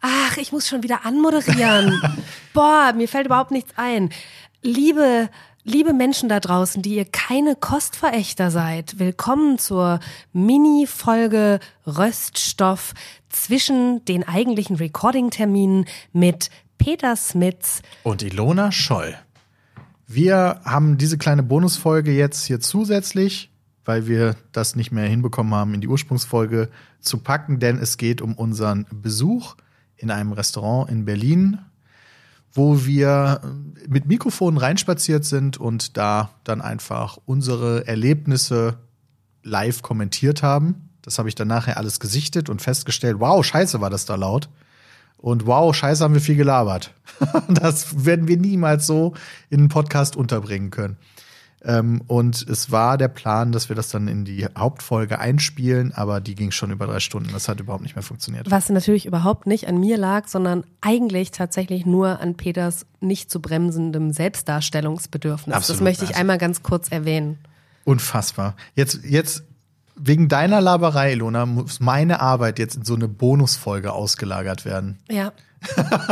Ach, ich muss schon wieder anmoderieren. Boah, mir fällt überhaupt nichts ein. Liebe, liebe Menschen da draußen, die ihr keine Kostverächter seid, willkommen zur Mini-Folge Röststoff zwischen den eigentlichen Recording-Terminen mit Peter Smits und Ilona Scholl. Wir haben diese kleine Bonusfolge jetzt hier zusätzlich, weil wir das nicht mehr hinbekommen haben, in die Ursprungsfolge zu packen, denn es geht um unseren Besuch in einem Restaurant in Berlin, wo wir mit Mikrofonen reinspaziert sind und da dann einfach unsere Erlebnisse live kommentiert haben. Das habe ich dann nachher alles gesichtet und festgestellt, wow, scheiße war das da laut. Und wow, scheiße haben wir viel gelabert. das werden wir niemals so in einen Podcast unterbringen können. Ähm, und es war der Plan, dass wir das dann in die Hauptfolge einspielen, aber die ging schon über drei Stunden. Das hat überhaupt nicht mehr funktioniert. Was natürlich überhaupt nicht an mir lag, sondern eigentlich tatsächlich nur an Peters nicht zu bremsendem Selbstdarstellungsbedürfnis. Absolut, das möchte ich also. einmal ganz kurz erwähnen. Unfassbar. Jetzt, jetzt wegen deiner Laberei, Ilona, muss meine Arbeit jetzt in so eine Bonusfolge ausgelagert werden. Ja.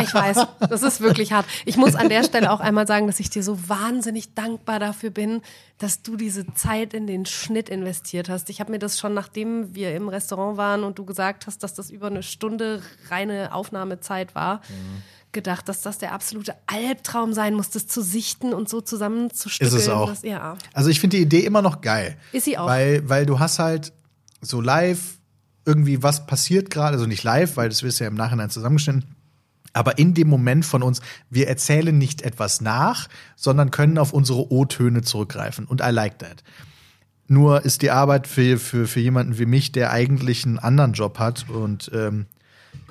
Ich weiß, das ist wirklich hart. Ich muss an der Stelle auch einmal sagen, dass ich dir so wahnsinnig dankbar dafür bin, dass du diese Zeit in den Schnitt investiert hast. Ich habe mir das schon, nachdem wir im Restaurant waren und du gesagt hast, dass das über eine Stunde reine Aufnahmezeit war, mhm. Gedacht, dass das der absolute Albtraum sein muss, das zu sichten und so zusammenzustückeln. Ist es auch. Dass, ja. Also ich finde die Idee immer noch geil. Ist sie auch. Weil, weil du hast halt so live irgendwie was passiert gerade, also nicht live, weil das wirst ja im Nachhinein zusammengeschnitten, aber in dem Moment von uns, wir erzählen nicht etwas nach, sondern können auf unsere O-Töne zurückgreifen. Und I like that. Nur ist die Arbeit für, für, für jemanden wie mich, der eigentlich einen anderen Job hat und ähm,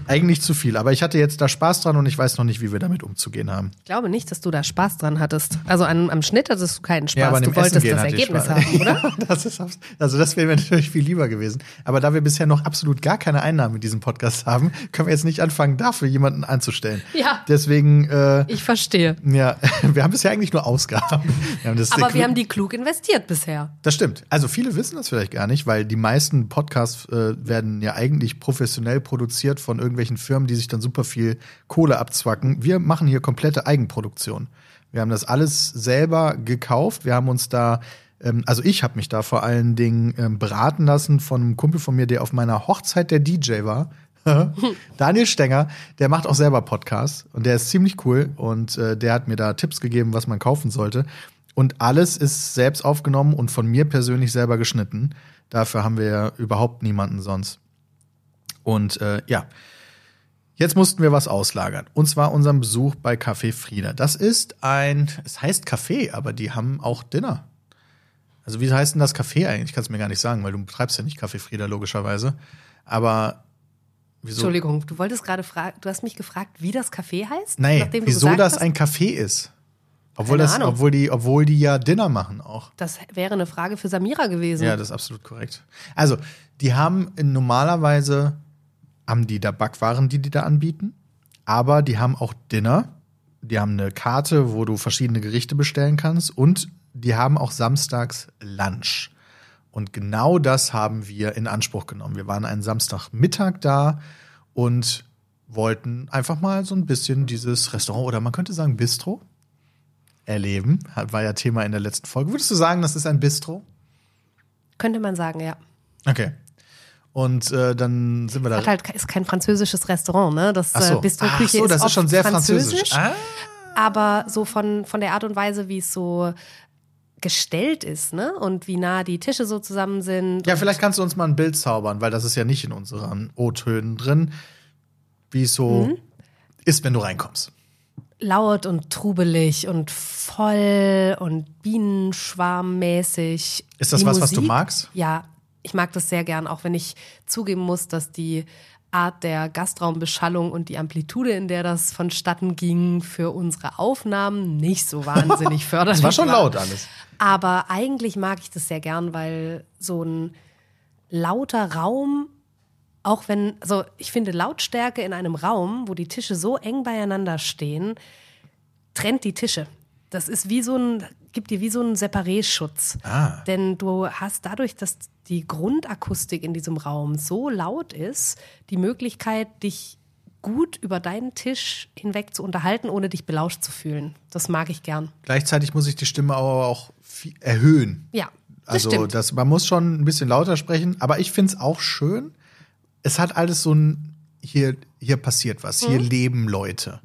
eigentlich zu viel, aber ich hatte jetzt da Spaß dran und ich weiß noch nicht, wie wir damit umzugehen haben. Ich glaube nicht, dass du da Spaß dran hattest. Also an, am Schnitt hattest du keinen Spaß. Ja, aber du wolltest das Ergebnis haben, oder? das ist, also das wäre mir natürlich viel lieber gewesen. Aber da wir bisher noch absolut gar keine Einnahmen in diesem Podcast haben, können wir jetzt nicht anfangen, dafür jemanden anzustellen. Ja. Deswegen. Äh, ich verstehe. Ja, wir haben bisher eigentlich nur Ausgaben. Wir aber wir haben die klug investiert bisher. Das stimmt. Also viele wissen das vielleicht gar nicht, weil die meisten Podcasts äh, werden ja eigentlich professionell produziert von irgendwelchen Firmen, die sich dann super viel Kohle abzwacken. Wir machen hier komplette Eigenproduktion. Wir haben das alles selber gekauft. Wir haben uns da, ähm, also ich habe mich da vor allen Dingen ähm, beraten lassen von einem Kumpel von mir, der auf meiner Hochzeit der DJ war. Daniel Stenger, der macht auch selber Podcasts und der ist ziemlich cool und äh, der hat mir da Tipps gegeben, was man kaufen sollte. Und alles ist selbst aufgenommen und von mir persönlich selber geschnitten. Dafür haben wir ja überhaupt niemanden sonst. Und äh, ja, Jetzt mussten wir was auslagern. Und zwar unseren Besuch bei Café Frieda. Das ist ein, es heißt Café, aber die haben auch Dinner. Also wie heißt denn das Café eigentlich? Ich kann es mir gar nicht sagen, weil du betreibst ja nicht Café Frieda logischerweise. Aber wieso? Entschuldigung, du wolltest gerade fragen, du hast mich gefragt, wie das Café heißt? Nein, wieso das hast? ein Café ist. Obwohl, das, obwohl, die, obwohl die ja Dinner machen auch. Das wäre eine Frage für Samira gewesen. Ja, das ist absolut korrekt. Also, die haben normalerweise haben die da Backwaren, die die da anbieten. Aber die haben auch Dinner. Die haben eine Karte, wo du verschiedene Gerichte bestellen kannst. Und die haben auch samstags Lunch. Und genau das haben wir in Anspruch genommen. Wir waren einen Samstagmittag da und wollten einfach mal so ein bisschen dieses Restaurant oder man könnte sagen Bistro erleben. War ja Thema in der letzten Folge. Würdest du sagen, das ist ein Bistro? Könnte man sagen, ja. Okay. Und äh, dann sind wir da. Hat halt, ist kein französisches Restaurant, ne? Das Ach so. äh, Bistro-Küche so, das ist, ist schon sehr französisch. französisch. Ah. Aber so von, von der Art und Weise, wie es so gestellt ist, ne? Und wie nah die Tische so zusammen sind. Ja, vielleicht kannst du uns mal ein Bild zaubern, weil das ist ja nicht in unseren O-Tönen drin, wie es so mhm. ist, wenn du reinkommst. Laut und trubelig und voll und bienenschwarmmäßig. Ist das die was, Musik, was du magst? Ja, ich mag das sehr gern, auch wenn ich zugeben muss, dass die Art der Gastraumbeschallung und die Amplitude, in der das vonstatten ging, für unsere Aufnahmen nicht so wahnsinnig förderlich war. Das war schon laut alles. Aber eigentlich mag ich das sehr gern, weil so ein lauter Raum, auch wenn, also ich finde Lautstärke in einem Raum, wo die Tische so eng beieinander stehen, trennt die Tische. Das ist wie so ein, gibt dir wie so einen Separé-Schutz. Ah. Denn du hast dadurch, dass die Grundakustik in diesem Raum so laut ist, die Möglichkeit, dich gut über deinen Tisch hinweg zu unterhalten, ohne dich belauscht zu fühlen. Das mag ich gern. Gleichzeitig muss ich die Stimme aber auch erhöhen. Ja, das Also stimmt. das, man muss schon ein bisschen lauter sprechen, aber ich finde es auch schön. Es hat alles so ein, hier, hier passiert was, hier Mhm. leben Leute.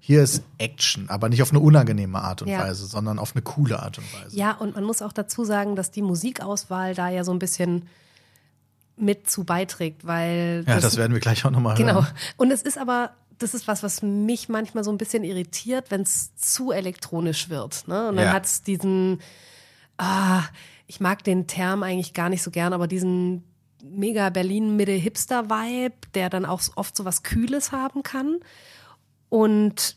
Hier ist Action, aber nicht auf eine unangenehme Art und Ja. Weise, sondern auf eine coole Art und Weise. Ja, und man muss auch dazu sagen, dass die Musikauswahl da ja so ein bisschen mit zu beiträgt, weil Ja, das, werden wir gleich auch nochmal Genau. hören. Und es ist aber, das ist was, was mich manchmal so ein bisschen irritiert, wenn es zu elektronisch wird. Ne? Und dann Ja. hat es diesen, ah, ich mag den Term eigentlich gar nicht so gern, aber diesen mega Berlin-Mitte-Hipster-Vibe, der dann auch oft so was Kühles haben kann. Und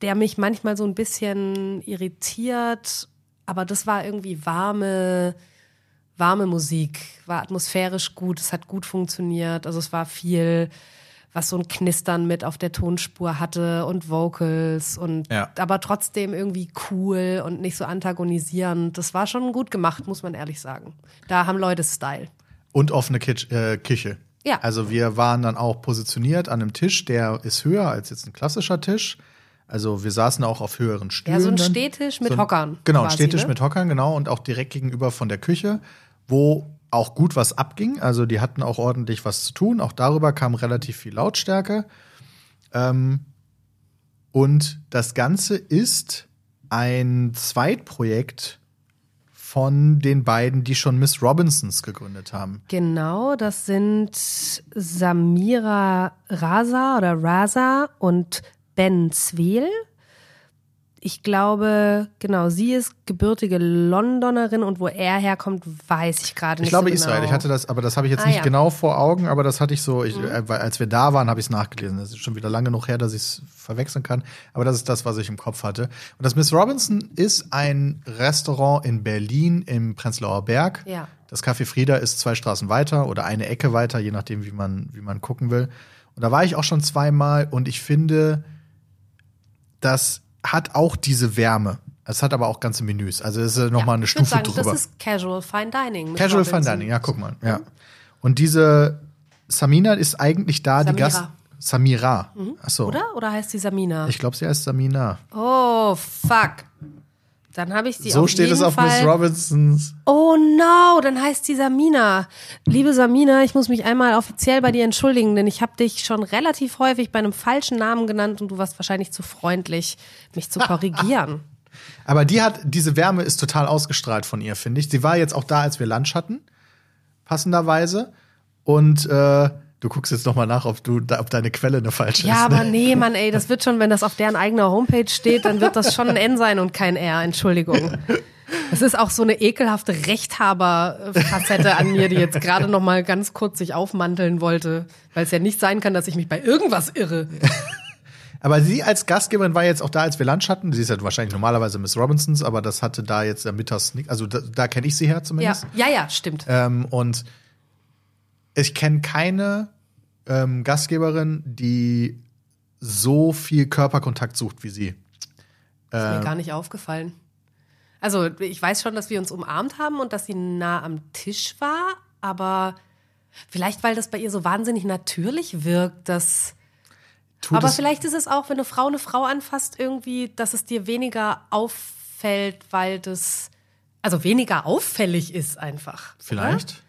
der mich manchmal so ein bisschen irritiert, aber das war irgendwie warme, warme Musik, war atmosphärisch gut, es hat gut funktioniert, also es war viel, was so ein Knistern mit auf der Tonspur hatte und Vocals und Ja. aber trotzdem irgendwie cool und nicht so antagonisierend. Das war schon gut gemacht, muss man ehrlich sagen. Da haben Leute Style. Und offene Kitsch, äh, Küche. Ja. Also wir waren dann auch positioniert an einem Tisch, der ist höher als jetzt ein klassischer Tisch. Also wir saßen auch auf höheren Stühlen. Ja, so ein. Stehtisch mit ein- Hockern Genau, ein quasi, Stehtisch ne? mit Hockern, genau. Und auch direkt gegenüber von der Küche, wo auch gut was abging. Also die hatten auch ordentlich was zu tun. Auch darüber kam relativ viel Lautstärke. Ähm, und das Ganze ist ein Zweitprojekt von den beiden, die schon Miss Robinsons gegründet haben. Genau, das sind Samira Raza oder Raza und Ben Zweel. Ich glaube, genau, sie ist gebürtige Londonerin und wo er herkommt, weiß ich gerade nicht. Ich glaube so Israel. genau. Ich hatte das, aber das habe ich jetzt Ah, nicht ja. Mhm. genau vor Augen, aber das hatte ich so, ich, äh, weil als wir da waren, habe ich es nachgelesen. Das ist schon wieder lange genug her, dass ich es verwechseln kann. Aber das ist das, was ich im Kopf hatte. Und das Miss Robinson ist ein Restaurant in Berlin im Prenzlauer Berg. Ja. Das Café Frieda ist zwei Straßen weiter oder eine Ecke weiter, je nachdem, wie man, wie man gucken will. Und da war ich auch schon zweimal und ich finde, das hat auch diese Wärme. Es hat aber auch ganze Menüs. Also es ist noch mal eine ich Stufe sagen, drüber. Das ist Casual Fine Dining. Casual Fine. Dining, ja, guck mal. Ja. Und diese Samina ist eigentlich da, die Samira. Gast. Samira. Achso. Oder? Oder heißt sie Samina? Ich glaube, sie heißt Samina. oh, fuck. Dann habe ich sie so auf steht jeden es auf Fall. Miss Robinsons. Oh no, dann heißt sie Samina. Liebe Samina, ich muss mich einmal offiziell bei dir entschuldigen, denn ich habe dich schon relativ häufig bei einem falschen Namen genannt und du warst wahrscheinlich zu freundlich, mich zu korrigieren. Aber die hat, diese Wärme ist total ausgestrahlt von ihr, finde ich. Sie war jetzt auch da, als wir Lunch hatten, passenderweise. Und äh, du guckst jetzt noch mal nach, ob du, ob deine Quelle eine falsche ja, ist. ne? aber nee, Mann, ey, das wird schon, wenn das auf deren eigener Homepage steht, dann wird das schon ein N sein und kein R, Entschuldigung. Es ist auch so eine ekelhafte Rechthaber-Facette an mir, die jetzt gerade noch mal ganz kurz sich aufmanteln wollte, weil es ja nicht sein kann, dass ich mich bei irgendwas irre. Aber sie als Gastgeberin war jetzt auch da, als wir Lunch hatten. Sie ist ja wahrscheinlich normalerweise Miss Robinsons, aber das hatte da jetzt der Mittags nicht. Also da, da kenne ich sie her Ja, zumindest. ja, ja, stimmt. Ähm, und ich kenne keine ähm, Gastgeberin, die so viel Körperkontakt sucht wie sie. Ist Äh. mir gar nicht aufgefallen. Also, ich weiß schon, dass wir uns umarmt haben und dass sie nah am Tisch war, aber vielleicht, weil das bei ihr so wahnsinnig natürlich wirkt, dass. Tut aber vielleicht ist es auch, wenn eine Frau eine Frau anfasst, irgendwie, dass es dir weniger auffällt, weil das. Also weniger auffällig ist einfach. Vielleicht.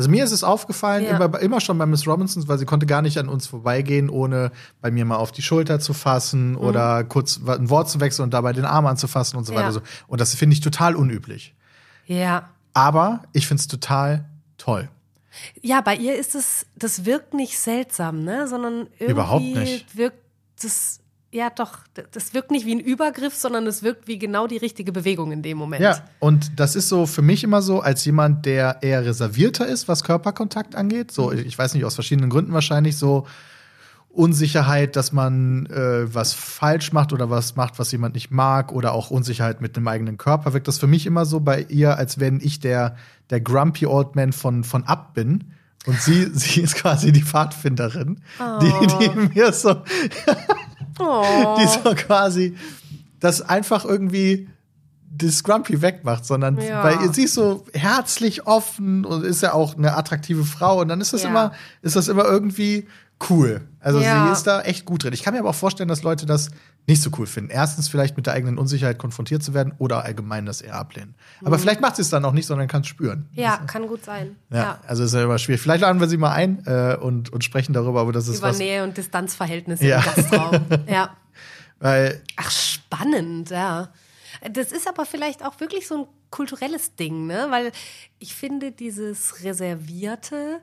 Also mir ist es aufgefallen, Ja. immer, immer schon bei Miss Robinsons, weil sie konnte gar nicht an uns vorbeigehen, ohne bei mir mal auf die Schulter zu fassen oder kurz ein Wort zu wechseln und dabei den Arm anzufassen und so weiter. Und das finde ich total unüblich. Ja. Aber ich finde es total toll. Ja, bei ihr ist es, das wirkt nicht seltsam, ne? Sondern irgendwie Überhaupt nicht. wirkt das, ja doch, das wirkt nicht wie ein Übergriff, sondern es wirkt wie genau die richtige Bewegung in dem Moment. Ja, und das ist so für mich immer so, als jemand, der eher reservierter ist, was Körperkontakt angeht. So, ich weiß nicht, aus verschiedenen Gründen wahrscheinlich so Unsicherheit, dass man äh, was falsch macht oder was macht, was jemand nicht mag, oder auch Unsicherheit mit einem eigenen Körper, wirkt das für mich immer so bei ihr, als wenn ich der, der Grumpy Old Man von, von Up bin. Und sie, sie ist quasi die Pfadfinderin, die, die mir so, Oh. die so quasi das einfach irgendwie das Grumpy wegmacht, sondern Ja. weil sie ist so herzlich offen und ist ja auch eine attraktive Frau und dann ist das Ja. immer ist das immer irgendwie cool. Also Ja. sie ist da echt gut drin. Ich kann mir aber auch vorstellen, dass Leute das nicht so cool finden. Erstens vielleicht mit der eigenen Unsicherheit konfrontiert zu werden oder allgemein das eher ablehnen. Aber vielleicht macht sie es dann auch nicht, sondern kann es spüren. Mhm. Ja, kann gut sein. Ja, Ja. also ist ja immer schwierig. Vielleicht laden wir sie mal ein äh, und, und sprechen darüber, aber das ist Über was. Nähe und Distanzverhältnisse Ja. im Gastraum. ja. Weil, Ach, spannend, ja. Das ist aber vielleicht auch wirklich so ein kulturelles Ding, ne? Weil ich finde, dieses Reservierte,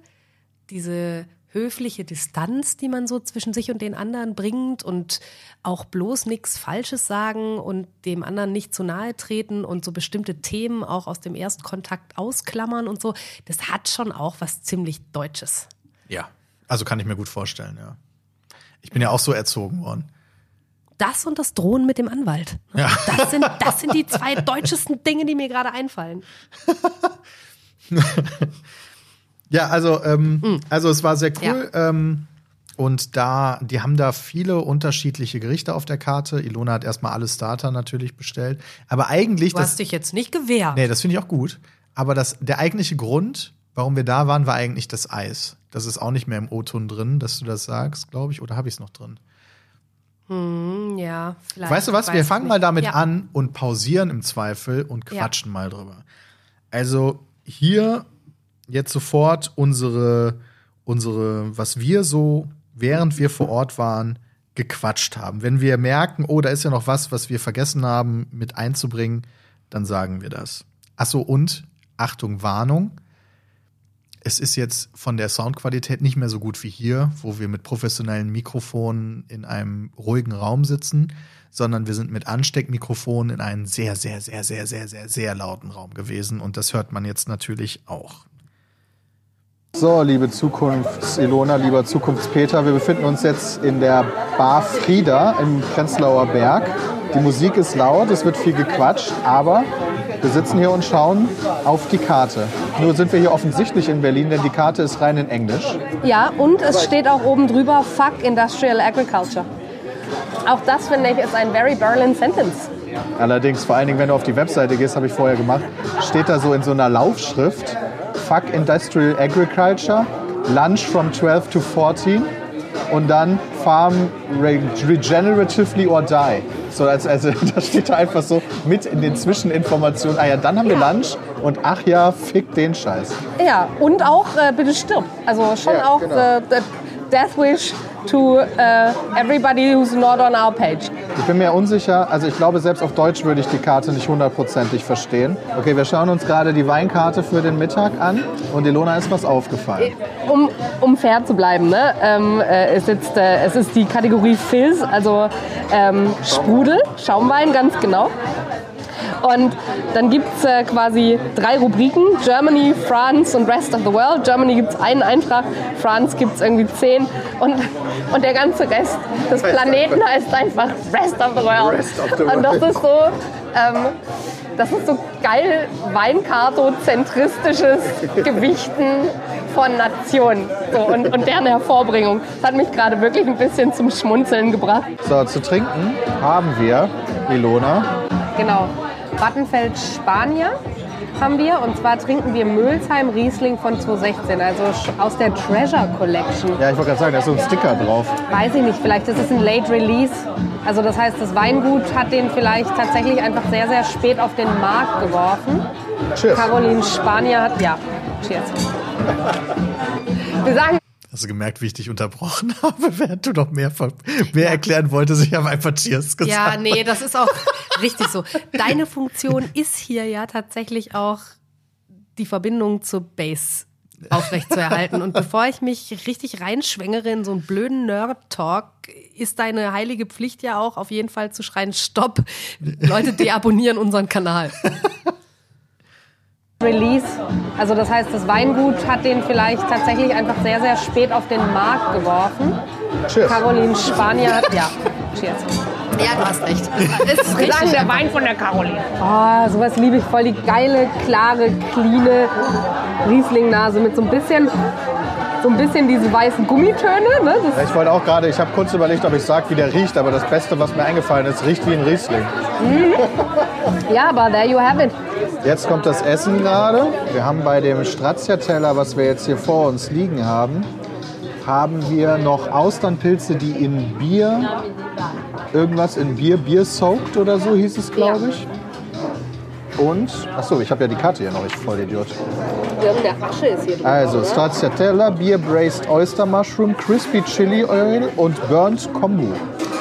diese höfliche Distanz, die man so zwischen sich und den anderen bringt und auch bloß nichts Falsches sagen und dem anderen nicht zu nahe treten und so bestimmte Themen auch aus dem Erstkontakt ausklammern und so, das hat schon auch was ziemlich Deutsches. ja, also kann ich mir gut vorstellen, ja. Ich bin ja auch so erzogen worden. Das und das Drohen mit dem Anwalt. Ja. Das, sind, das sind die zwei deutschesten Dinge, die mir gerade einfallen. Ja, also, ähm, also es war sehr cool. Ja. Ähm, und da, die haben da viele unterschiedliche Gerichte auf der Karte. Ilona hat erstmal alle Starter natürlich bestellt. Aber eigentlich, Du das, hast dich jetzt nicht gewehrt. nee, das finde ich auch gut. Aber das, der eigentliche Grund, warum wir da waren, war eigentlich das Eis. Das ist auch nicht mehr im O-Ton drin, dass du das sagst, glaube ich. Oder habe ich es noch drin? Hm, ja, vielleicht. Weißt du was? Ich Wir weiß fangen nicht. mal damit ja. an und pausieren im Zweifel und Ja. quatschen mal drüber. Also hier jetzt sofort unsere, unsere, was wir so, während wir vor Ort waren, gequatscht haben. Wenn wir merken, oh, da ist ja noch was, was wir vergessen haben mit einzubringen, dann sagen wir das. Ach so, und Achtung, Warnung. Es ist jetzt von der Soundqualität nicht mehr so gut wie hier, wo wir mit professionellen Mikrofonen in einem ruhigen Raum sitzen, sondern wir sind mit Ansteckmikrofonen in einem sehr, sehr, sehr, sehr, sehr, sehr, sehr lauten Raum gewesen. Und das hört man jetzt natürlich auch. So, liebe Zukunfts-Ilona, lieber Zukunfts-Peter, wir befinden uns jetzt in der Bar Frieda im Prenzlauer Berg. Die Musik ist laut, es wird viel gequatscht, aber wir sitzen hier und schauen auf die Karte. Nur sind wir hier offensichtlich in Berlin, denn die Karte ist rein in Englisch. Ja, und es steht auch oben drüber, fuck Industrial Agriculture. Auch das finde ich ist ein very Berlin sentence. Allerdings, vor allen Dingen, wenn du auf die Webseite gehst, habe ich vorher gemacht, steht da so in so einer Laufschrift, fuck Industrial Agriculture, Lunch from 12 to 14 und dann Farm re regeneratively or die. So, als, also, da steht da einfach so mit in den Zwischeninformationen, ah ja, dann haben wir Lunch und ach ja, fick den Scheiß. Ja, und auch äh, bitte stirb. Also schon Ja, auch genau. äh, the Death Wish to äh, everybody who's not on our page. Ich bin mir unsicher, also ich glaube, selbst auf Deutsch würde ich die Karte nicht hundertprozentig verstehen. Okay, wir schauen uns gerade die Weinkarte für den Mittag an und Ilona ist was aufgefallen. Um, um fair zu bleiben, ne? ähm, äh, ist jetzt, äh, es ist die Kategorie Fizz, also ähm, Sprudel, Schaumwein, ganz genau. Und dann gibt es äh, quasi drei Rubriken: Germany, France und Rest of the World. Germany gibt es einen Eintrag, France gibt es irgendwie zehn. Und, und der ganze Rest des Planeten heißt einfach Rest of the World. Rest of the Und das ist so. Ähm, das ist so geil Weinkarto-zentristisches Gewichten von Nationen so, und, und deren Hervorbringung. Das hat mich gerade wirklich ein bisschen zum Schmunzeln gebracht. So, zu trinken haben wir, Ilona, Genau. Wattenfeld Spanier haben wir und zwar trinken wir Mülsheim Riesling von 2016, also aus der Treasure Collection. ja, ich wollte gerade sagen, da ist so ein Sticker drauf. Weiß ich nicht, vielleicht ist es ein Late Release. Also das heißt, das Weingut hat den vielleicht tatsächlich einfach sehr, sehr spät auf den Markt geworfen. Cheers. Caroline Spanier hat, ja, cheers. Wir sagen Hast du gemerkt, wie ich dich unterbrochen habe, während du noch mehr, mehr erklären wolltest? Ich habe einfach Cheers gesagt. Ja, nee, das ist auch richtig so. Deine Funktion ist hier ja tatsächlich auch die Verbindung zur Base aufrechtzuerhalten. Und bevor ich mich richtig reinschwängere in so einen blöden Nerd-Talk, ist deine heilige Pflicht ja auch auf jeden Fall zu schreien, stopp, Leute deabonnieren unseren Kanal. Release. Also das heißt, das Weingut hat den vielleicht tatsächlich einfach sehr, sehr spät auf den Markt geworfen. Cheers. Caroline Spanier hat, ja, cheers. Ja, du hast recht. Das ist sagen der Wein von der Caroline. Oh, sowas liebe ich voll. Die geile, klare, cleane Riesling-Nase mit so ein bisschen, so ein bisschen diese weißen Gummitöne. Ne? Das Ja, Ich wollte auch gerade, ich habe kurz überlegt, ob ich sage, wie der riecht, aber das Beste, was mir eingefallen ist, riecht wie ein Riesling. Ja, aber there you have it. Jetzt kommt das Essen gerade. Wir haben bei dem Stracciatella, was wir jetzt hier vor uns liegen haben, haben wir noch Austernpilze, die in Bier, irgendwas in Bier, Bier soaked oder so hieß es, glaube ich. Und, achso, ich habe ja die Karte hier noch, ich voll Idiot. Der Asche ist hier drin. Also, Stracciatella, Beer Braised Oyster Mushroom, Crispy Chili Oil und Burnt Kombu.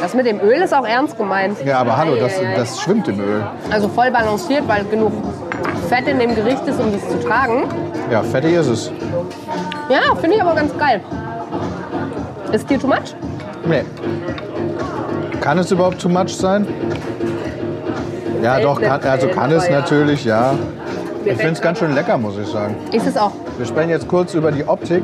Das mit dem Öl ist auch ernst gemeint. Ja, aber hallo, das, das schwimmt im Öl. Also voll balanciert, weil genug Fett in dem Gericht ist, um das zu tragen. Ja, fettig ist es. Ja, finde ich aber ganz geil. Ist dir too much? Nee. Kann es überhaupt too much sein? Ja, doch, kann, also kann es natürlich, ja. Ich finde es ganz schön lecker, muss ich sagen. Ist es auch. Wir sprechen jetzt kurz über die Optik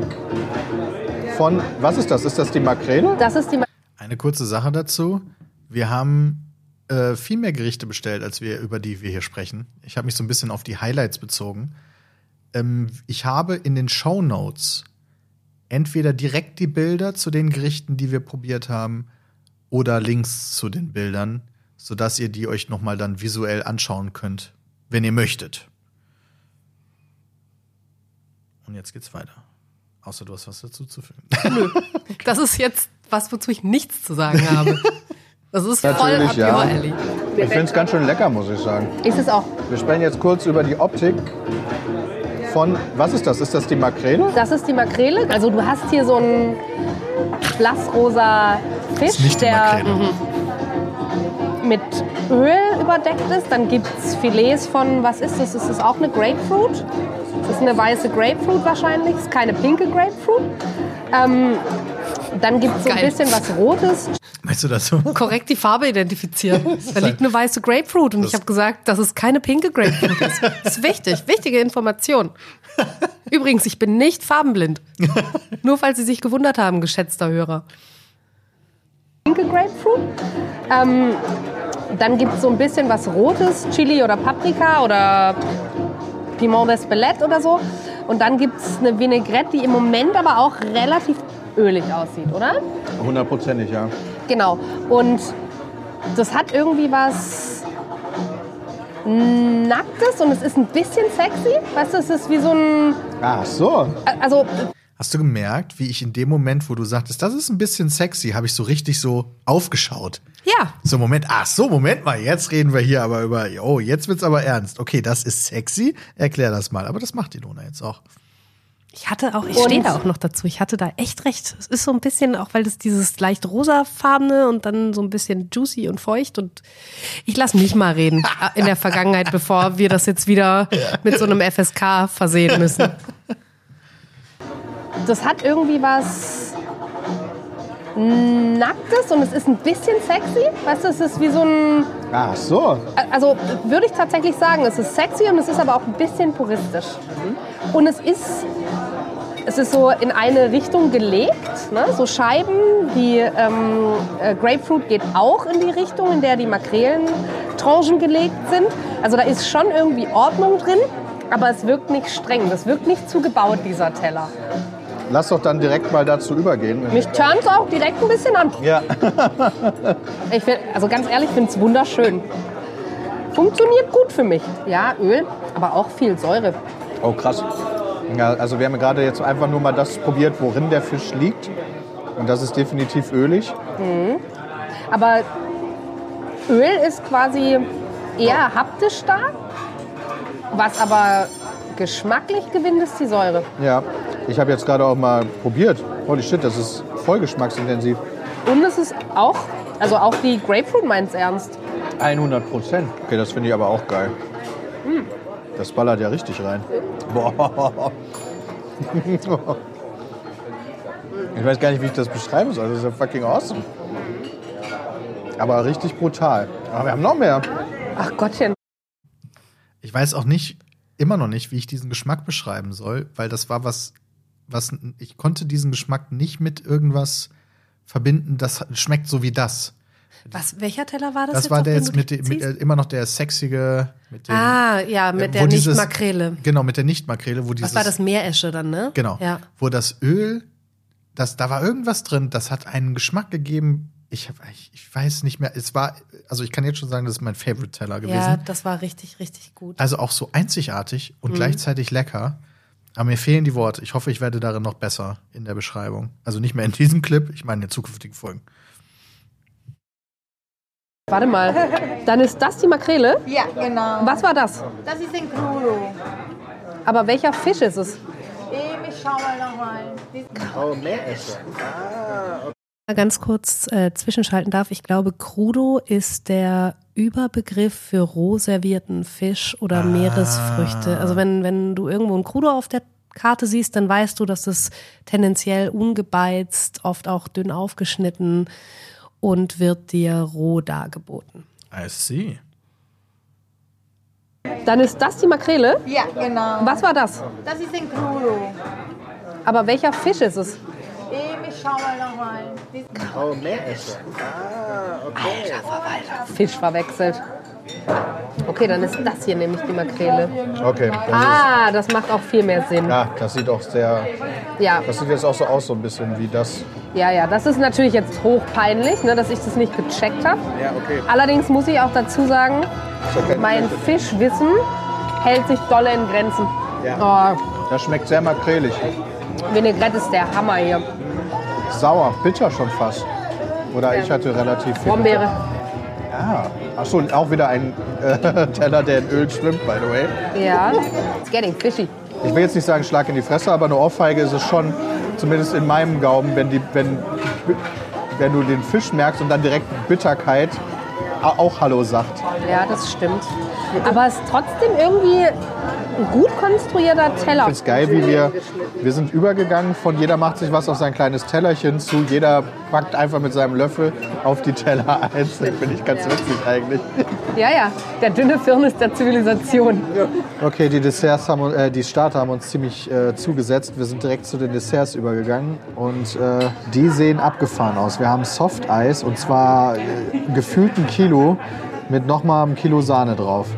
von, was ist das? Ist das die Makrele? Das ist die Eine kurze Sache dazu. Wir haben äh, viel mehr Gerichte bestellt, als wir über die wir hier sprechen. Ich habe mich so ein bisschen auf die Highlights bezogen. Ähm, ich habe in den Show Notes entweder direkt die Bilder zu den Gerichten, die wir probiert haben, oder Links zu den Bildern, sodass ihr die euch noch mal dann visuell anschauen könnt, wenn ihr möchtet. Und jetzt geht's weiter. Außer du hast was dazu zu fügen. Das ist jetzt was, wozu ich nichts zu sagen habe. Das ist voll Natürlich, up ja. alley. Ich finde es ganz schön lecker, muss ich sagen. Ist es auch. Wir sprechen jetzt kurz über die Optik von, was ist das? Ist das die Makrele? Das ist die Makrele. Also du hast hier so einen blassrosa Fisch, ist nicht die der Makrele. mhm, mit Öl überdeckt ist. Dann gibt es Filets von, was ist das? Ist das auch eine Grapefruit? Das ist eine weiße Grapefruit wahrscheinlich. Das ist keine pinke Grapefruit. Ähm, dann gibt es so ein Geil. bisschen was Rotes. Meinst du das so? Korrekt die Farbe identifizieren. Da liegt eine weiße Grapefruit und ich habe gesagt, dass es keine pinke Grapefruit ist. Das ist wichtig, wichtige Information. Übrigens, ich bin nicht farbenblind. Nur falls Sie sich gewundert haben, geschätzter Hörer. Pinke Grapefruit. Ähm, dann gibt es so ein bisschen was Rotes, Chili oder Paprika oder Piment d'Espelette oder so. Und dann gibt es eine Vinaigrette, die im Moment aber auch relativ ölig aussieht, oder? Hundertprozentig, ja. Genau. Und das hat irgendwie was Nacktes und es ist ein bisschen sexy. Weißt du, es ist wie so ein. Ach so. Also, Hast du gemerkt, wie ich in dem Moment, wo du sagtest, das ist ein bisschen sexy, habe ich so richtig so aufgeschaut. Ja, So, Moment, ach so, Moment mal, jetzt reden wir hier aber über, oh, jetzt wird's aber ernst. Okay, das ist sexy, erklär das mal. Aber das macht die Luna jetzt auch. ich hatte auch, ich stehe da auch noch dazu. Ich hatte da echt recht. Es ist so ein bisschen, auch weil das dieses leicht rosafarbene und dann so ein bisschen juicy und feucht und ich lasse mich mal reden in der Vergangenheit, bevor wir das jetzt wieder mit so einem FSK versehen müssen. das hat irgendwie was Nacktes und es ist ein bisschen sexy. Weißt du, es ist wie so ein. Ach so. Also würde ich tatsächlich sagen, es ist sexy und es ist aber auch ein bisschen puristisch. Und es ist. Es ist so in eine Richtung gelegt, ne? so Scheiben. Die ähm, äh, Grapefruit geht auch in die Richtung, in der die Makrelentranchen gelegt sind. Also da ist schon irgendwie Ordnung drin, aber es wirkt nicht streng. Das wirkt nicht zu gebaut, dieser Teller. Lass doch dann direkt mal dazu übergehen. Mich turnt auch direkt ein bisschen an. Ja. Ich find, also ganz ehrlich, ich finde es wunderschön. Funktioniert gut für mich. Ja, Öl, aber auch viel Säure. Oh, krass. Ja, also wir haben gerade jetzt einfach nur mal das probiert, worin der Fisch liegt. Und das ist definitiv ölig. Aber Öl ist quasi eher haptisch da. Was aber geschmacklich gewinnt, ist die Säure. Ja. Ich habe jetzt gerade auch mal probiert. Holy shit, das ist voll geschmacksintensiv. Und es ist auch, also auch die Grapefruit meint es ernst. 100 Prozent. Okay, das finde ich aber auch geil. Das ballert ja richtig rein. Boah. Ich weiß gar nicht, wie ich das beschreiben soll. Das ist ja fucking awesome. Aber richtig brutal. Aber wir haben noch mehr. Ach Gottchen. Ich weiß auch nicht, immer noch nicht, wie ich diesen Geschmack beschreiben soll, weil das war was, was, ich konnte diesen Geschmack nicht mit irgendwas verbinden, das schmeckt so wie das. Was, welcher Teller war das? Das jetzt war der jetzt mit, mit äh, immer noch der sexige, mit dem, Ah, ja, mit der Nicht-Makrele. Genau, mit der Nicht-Makrele, wo dieses, Was war das Meeresche dann, ne? Genau. Ja. Wo das Öl, das, da war irgendwas drin, das hat einen Geschmack gegeben. Ich, hab, ich, ich weiß nicht mehr. Es war, also ich kann jetzt schon sagen, das ist mein Favorite Teller gewesen. Ja, das war richtig, richtig gut. Also auch so einzigartig Mhm. und gleichzeitig lecker. Aber mir fehlen die Worte. Ich hoffe, ich werde darin noch besser in der Beschreibung. Also nicht mehr in diesem Clip, ich meine in zukünftigen Folgen. Warte mal. Dann ist das die Makrele. Ja, genau. Was war das? Das ist ein Crudo. Aber welcher Fisch ist es? Ich schau mal nochmal. Ganz kurz äh, zwischenschalten darf. Ich glaube, Crudo ist der Überbegriff für roh servierten Fisch oder Meeresfrüchte. Also wenn, wenn du irgendwo ein Crudo auf der Karte siehst, dann weißt du, dass es tendenziell ungebeizt, oft auch dünn aufgeschnitten und wird dir roh dargeboten. I see. Dann ist das die Makrele. Ja, genau. Was war das? Das ist ein Crudo. Aber welcher Fisch ist es? Schau mal nochmal. Fisch verwechselt. Okay, dann ist das hier nämlich die Makrele. Okay. Das Ah, das macht auch viel mehr Sinn. ist, ja, das sieht auch sehr. Ja, Das sieht jetzt auch so aus, so ein bisschen wie das. ja, ja. Das ist natürlich jetzt hochpeinlich, ne, dass ich das nicht gecheckt habe. Ja, okay. Allerdings muss ich auch dazu sagen, mein Fischwissen hält sich dolle in Grenzen. Oh, Das schmeckt sehr makrelig. Vinaigrette ist der Hammer hier. Sauer, bitter schon fast. Oder ich hatte relativ viel. Brombeere. Ja. Achso, und auch wieder ein äh, Teller, der in Öl schwimmt, by the way. Ja, it's getting fishy. Ich will jetzt nicht sagen Schlag in die Fresse, aber eine Ohrfeige ist es schon, zumindest in meinem Gaumen, wenn, die, wenn, wenn du den Fisch merkst und dann direkt Bitterkeit au- auch Hallo sagt. Ja, das stimmt. Aber es ist trotzdem irgendwie ein gut konstruierter Teller. Ich finde es geil, wie wir, wir sind übergegangen von jeder macht sich was auf sein kleines Tellerchen zu jeder packt einfach mit seinem Löffel auf die Teller einzeln. Finde ich ganz witzig eigentlich. Ja, ja, der dünne Firnis der Zivilisation. Okay, die Desserts haben, äh, die Starter haben uns ziemlich äh, zugesetzt. Wir sind direkt zu den Desserts übergegangen und äh, die sehen abgefahren aus. Wir haben Soft Eis und zwar äh, gefühlt ein Kilo mit nochmal einem Kilo Sahne drauf.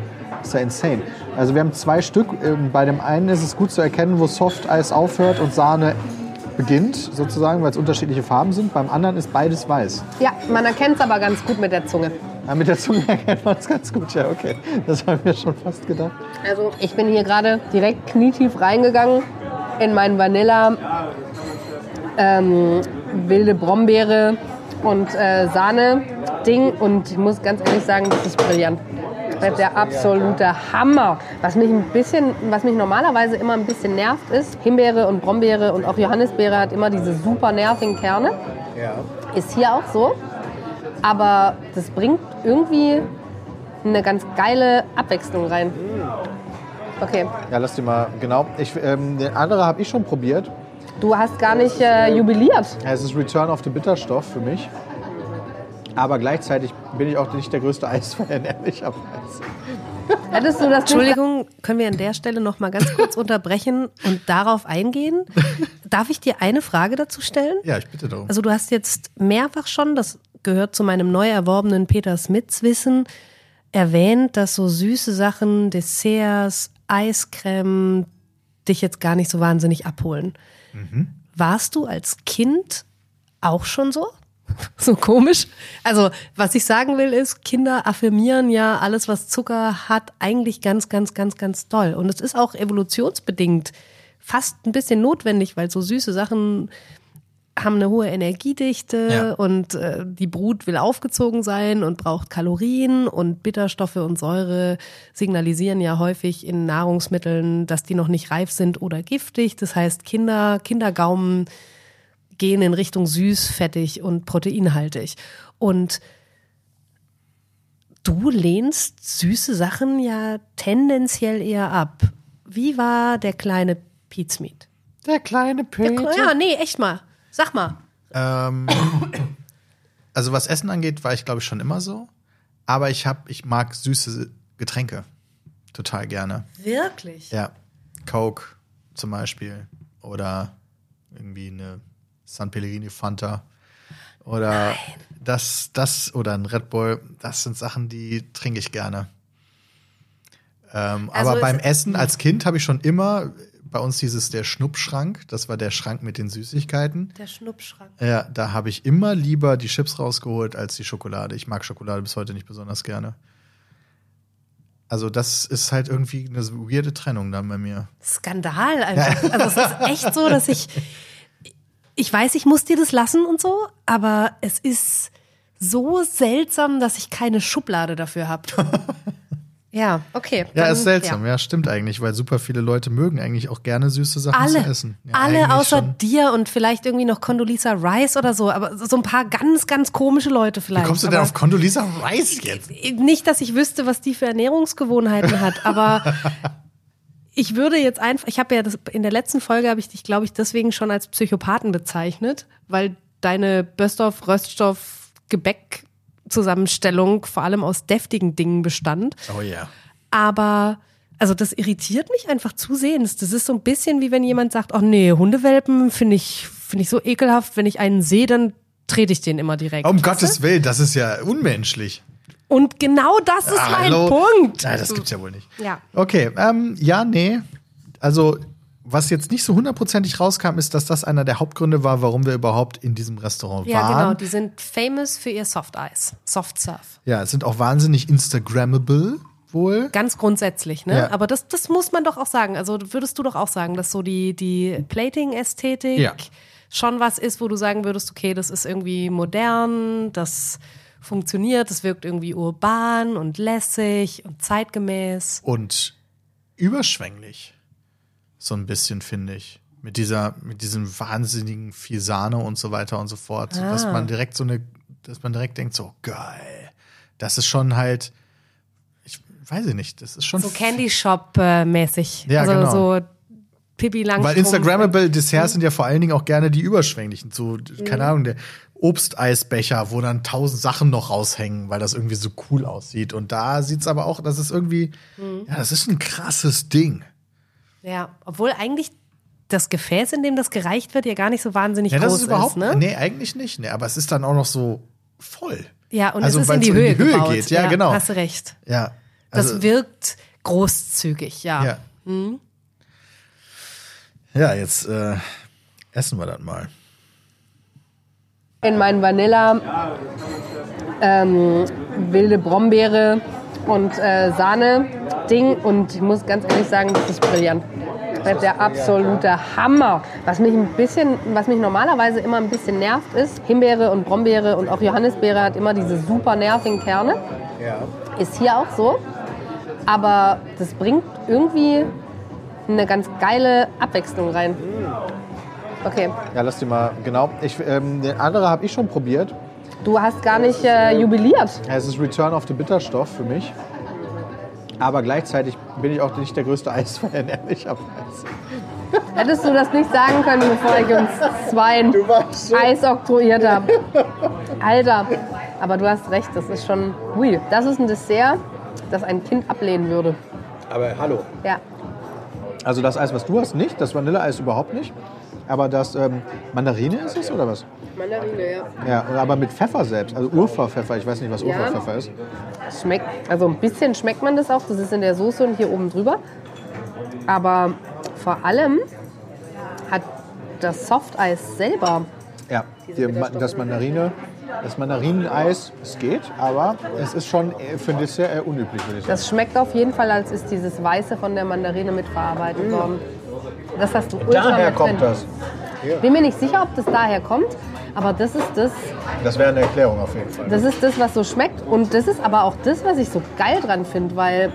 ist ja insane. Also wir haben zwei Stück. Ähm, Bei dem einen ist es gut zu erkennen, wo Soft Eis aufhört und Sahne beginnt, sozusagen, weil es unterschiedliche Farben sind. Beim anderen ist beides weiß. Ja, man erkennt es aber ganz gut mit der Zunge. Ja, mit der Zunge erkennt man es ganz gut, ja, okay. Das haben wir schon fast gedacht. Also ich bin hier gerade direkt knietief reingegangen in mein Vanilla, ähm, wilde Brombeere und äh, Sahne-Ding und ich muss ganz ehrlich sagen, das ist brillant. Das ist der absolute Hammer. Was mich ein bisschen, was mich normalerweise immer ein bisschen nervt, ist Himbeere und Brombeere und auch Johannisbeere hat immer diese super nervigen Kerne. Ist hier auch so. Aber das bringt irgendwie eine ganz geile Abwechslung rein. Okay, Ja, lass die mal, genau. Ich, ähm, den andere habe ich schon probiert. du hast gar nicht äh, jubiliert. Ja, es ist Return of the Bitterstoff für mich. Aber gleichzeitig bin ich auch nicht der größte Eisfan, ehrlicherweise. Hättest du das Entschuldigung, können wir an der Stelle noch mal ganz kurz unterbrechen und darauf eingehen? Darf ich dir eine Frage dazu stellen? Ja, ich bitte darum. Also du hast jetzt mehrfach schon, das gehört zu meinem neu erworbenen Peter Smits Wissen, erwähnt, dass so süße Sachen, Desserts, Eiscreme dich jetzt gar nicht so wahnsinnig abholen. Warst du als Kind auch schon so? So komisch. Also, was ich sagen will, ist, Kinder affirmieren ja alles, was Zucker hat, eigentlich ganz, ganz, ganz, ganz toll. Und es ist auch evolutionsbedingt fast ein bisschen notwendig, weil so süße Sachen haben eine hohe Energiedichte Ja. und äh, die Brut will aufgezogen sein und braucht Kalorien und Bitterstoffe und Säure signalisieren ja häufig in Nahrungsmitteln, dass die noch nicht reif sind oder giftig. Das heißt, Kinder, Kindergaumen gehen in Richtung süß, fettig und proteinhaltig. Und du lehnst süße Sachen ja tendenziell eher ab. Wie war der kleine Pizmeat? Der kleine Peter. Ja, nee, echt mal. Sag mal. Ähm, also was Essen angeht, war ich glaube ich schon immer so. Aber ich hab, ich mag süße Getränke total gerne. Wirklich? Ja, Coke zum Beispiel oder irgendwie eine San Pellegrino Fanta oder das, das oder ein Red Bull. Das sind Sachen, die trinke ich gerne. Ähm, Also aber beim Essen als Kind habe ich schon immer bei uns hieß es der Schnuppschrank. Das war der Schrank mit den Süßigkeiten. Der Schnuppschrank. Ja, da habe ich immer lieber die Chips rausgeholt als die Schokolade. Ich mag Schokolade bis heute nicht besonders gerne. Also das ist halt irgendwie eine weirde Trennung dann bei mir. Skandal einfach. Also es ist echt so, dass ich, ich weiß, ich muss dir das lassen und so, aber es ist so seltsam, dass ich keine Schublade dafür habe. ja, okay. Ja, dann- ist seltsam. Ja. stimmt eigentlich, weil super viele Leute mögen eigentlich auch gerne süße Sachen Alle, zu essen. Ja, alle außer schon. dir und vielleicht irgendwie noch Condoleezza Rice oder so, aber so ein paar ganz, ganz komische Leute Wie vielleicht. kommst du aber denn auf Condoleezza Rice jetzt? Nicht, dass ich wüsste, was die für Ernährungsgewohnheiten hat, aber ich würde jetzt einfach, ich habe ja das, in der letzten Folge habe ich dich, glaube ich, deswegen schon als Psychopathen bezeichnet, weil deine Böstorf, Röststoff, Gebäck-Zusammenstellung vor allem aus deftigen Dingen bestand. Oh ja. Aber also das irritiert mich einfach zusehends. Das ist so ein bisschen wie wenn jemand sagt, oh nee, Hundewelpen finde ich, finde ich so ekelhaft. Wenn ich einen sehe, dann trete ich den immer direkt. Um? Gottes Willen, das ist ja unmenschlich. Und genau das ist mein Hallo? Punkt. Nein, das gibt's ja wohl nicht. Ja. Okay, ähm, ja, nee. Also, was jetzt nicht so hundertprozentig rauskam, ist, dass das einer der Hauptgründe war, warum wir überhaupt in diesem Restaurant Ja, waren. genau. Die sind famous für ihr Soft Eis, Soft Surf. Ja, es sind auch wahnsinnig Instagrammable wohl. Ganz grundsätzlich, ne? Ja. Aber das, das muss man doch auch sagen. Also würdest du doch auch sagen, dass so die, die Plating-Ästhetik Ja. schon was ist, wo du sagen würdest, okay, das ist irgendwie modern, das funktioniert, das wirkt irgendwie urban und lässig und zeitgemäß. Und überschwänglich. So ein bisschen, finde ich. Mit dieser, mit diesem wahnsinnigen viel Sahne und so weiter und so fort. So, Dass Ah. man direkt so eine, dass man direkt denkt, so geil. Das ist schon halt, ich weiß ich nicht, das ist schon So Candy Shop-mäßig. Ja, also genau. so Pippi Langstrumpf. Weil Instagrammable Desserts sind ja vor allen Dingen auch gerne die überschwänglichen. So, keine Ahnung, der Obsteisbecher, wo dann tausend Sachen noch raushängen, weil das irgendwie so cool aussieht. Und da sieht's aber auch, das ist irgendwie, ja, das ist ein krasses Ding. Ja, obwohl eigentlich das Gefäß, in dem das gereicht wird, ja gar nicht so wahnsinnig Ja, das groß ist überhaupt, ist. Ne? nee, eigentlich nicht. Nee, aber es ist dann auch noch so voll. Ja, und Also, es ist in die so in Höhe, die Höhe gebaut. geht. Ja, genau. Hast recht. Ja. Das Also, wirkt großzügig, ja. ja. Ja, jetzt äh, essen wir das mal. In mein Vanilla, ähm, wilde Brombeere und äh, Sahne-Ding. Und ich muss ganz ehrlich sagen, das ist brillant. Das ist der absolute Hammer. Was mich ein bisschen, was mich normalerweise immer ein bisschen nervt, ist Himbeere und Brombeere und auch Johannisbeere hat immer diese super nervigen Kerne. Ist hier auch so. Aber das bringt irgendwie eine ganz geile Abwechslung rein. Okay, Ja, lass die mal, genau. Ich, ähm, den andere habe ich schon probiert. du hast gar nicht äh, jubiliert. Ja, Es ist Return of the Bitterstoff für mich. Aber gleichzeitig bin ich auch nicht der größte Eisfan, ehrlicherweise. Hättest du das nicht sagen können, bevor ich uns zwei Eis oktroyiert habe? Alter, aber du hast recht, das ist schon. Hui, das ist ein Dessert, das ein Kind ablehnen würde. Aber hallo. Ja. Also das Eis, was du hast, nicht. Das Vanilleeis überhaupt nicht. Aber das ähm, Mandarine ist es oder was? Mandarine, ja. Ja, aber mit Pfeffer selbst. Also Urfa-Pfeffer. Ich weiß nicht, was Ja. Urfa-Pfeffer ist. Schmeckt, also ein bisschen schmeckt man das auch, das ist in der Soße und hier oben drüber. Aber vor allem hat das Softeis selber Ja, die, das Mandarine, das Mandarineneis, es geht, aber es ist schon für ein Dessert eher unüblich, würde ich sagen. Das schmeckt auf jeden Fall, als ist dieses Weiße von der Mandarine mitverarbeitet worden. Das hast du ultra Mm. Daher mit kommt drin. das. Bin mir nicht sicher, ob das daher kommt, aber das ist das, Das wäre eine Erklärung auf jeden Fall. das ist das, was so schmeckt. Und das ist aber auch das, was ich so geil dran finde, weil